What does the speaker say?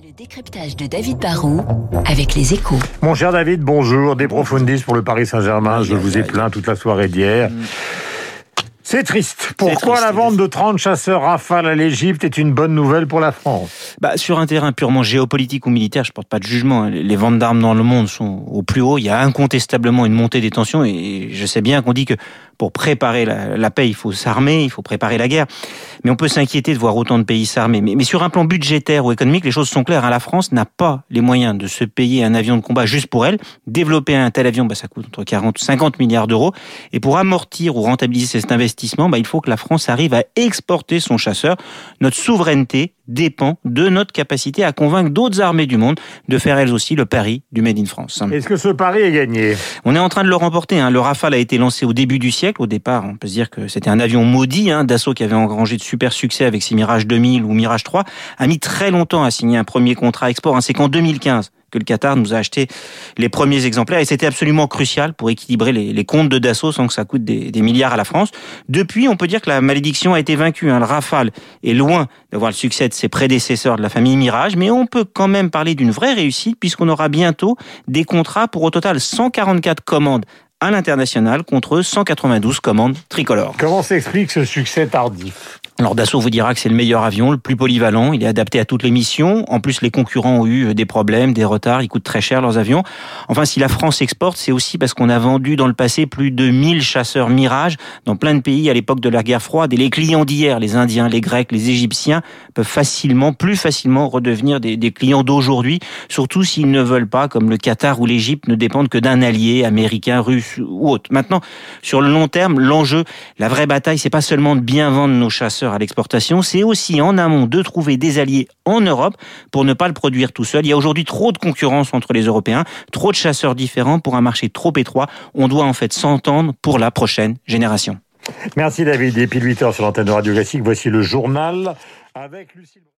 Le décryptage de David Barrault avec les échos. Mon cher David, bonjour. Des profondis pour le Paris Saint-Germain. Je vous ai plaint toute la soirée d'hier. C'est triste. Pourquoi triste, la vente de 30 chasseurs Rafale à l'Égypte est une bonne nouvelle pour la France? Bah, sur un terrain purement géopolitique ou militaire, je porte pas de jugement. hein. Les ventes d'armes dans le monde sont au plus haut. Il y a incontestablement une montée des tensions et je sais bien qu'on dit que pour préparer la, la paix, il faut s'armer, il faut préparer la guerre. Mais on peut s'inquiéter de voir autant de pays s'armer. Mais, mais sur un plan budgétaire ou économique, les choses sont claires. hein. La France n'a pas les moyens de se payer un avion de combat juste pour elle. Développer un tel avion, bah, ça coûte entre 40 ou 50 milliards d'euros. Et pour amortir ou rentabiliser cet investissement, bah, il faut que la France arrive à exporter son chasseur. Notre souveraineté dépend de notre capacité à convaincre d'autres armées du monde de faire elles aussi le pari du Made in France. Est-ce que ce pari est gagné? On est en train de le remporter. Hein. Le Rafale a été lancé au début du siècle. Au départ, on peut se dire que c'était un avion maudit. Hein. Dassault, qui avait engrangé de super succès avec ses Mirage 2000 ou Mirage 3, a mis très longtemps à signer un premier contrat export. Hein. C'est qu'en 2015 que le Qatar nous a acheté les premiers exemplaires et c'était absolument crucial pour équilibrer les, comptes de Dassault sans que ça coûte des, des milliards à la France. Depuis, on peut dire que la malédiction a été vaincue. Hein. Le Rafale est loin d'avoir le succès de ses prédécesseurs de la famille Mirage, mais on peut quand même parler d'une vraie réussite puisqu'on aura bientôt des contrats pour au total 144 commandes à l'international contre 192 commandes tricolores. Comment s'explique ce succès tardif? Alors Dassault vous dira que c'est le meilleur avion, le plus polyvalent, il est adapté à toutes les missions. En plus, les concurrents ont eu des problèmes, des retards, ils coûtent très cher leurs avions. Enfin, si la France exporte, c'est aussi parce qu'on a vendu dans le passé plus de 1000 chasseurs Mirage dans plein de pays à l'époque de la guerre froide. Et les clients d'hier, les Indiens, les Grecs, les Égyptiens, peuvent facilement, plus facilement redevenir des, des clients d'aujourd'hui, surtout s'ils ne veulent pas, comme le Qatar ou l'Égypte, ne dépendent que d'un allié américain, russe ou autre. Maintenant, sur le long terme, l'enjeu, la vraie bataille, c'est pas seulement de bien vendre nos chasseurs à l'exportation, c'est aussi en amont de trouver des alliés en Europe pour ne pas le produire tout seul. Il y a aujourd'hui trop de concurrence entre les Européens, trop de chasseurs différents pour un marché trop étroit. On doit en fait s'entendre pour la prochaine génération. Merci David. Et puis 8 heures sur l'antenne de Radio Classique, voici le journal avec Lucille.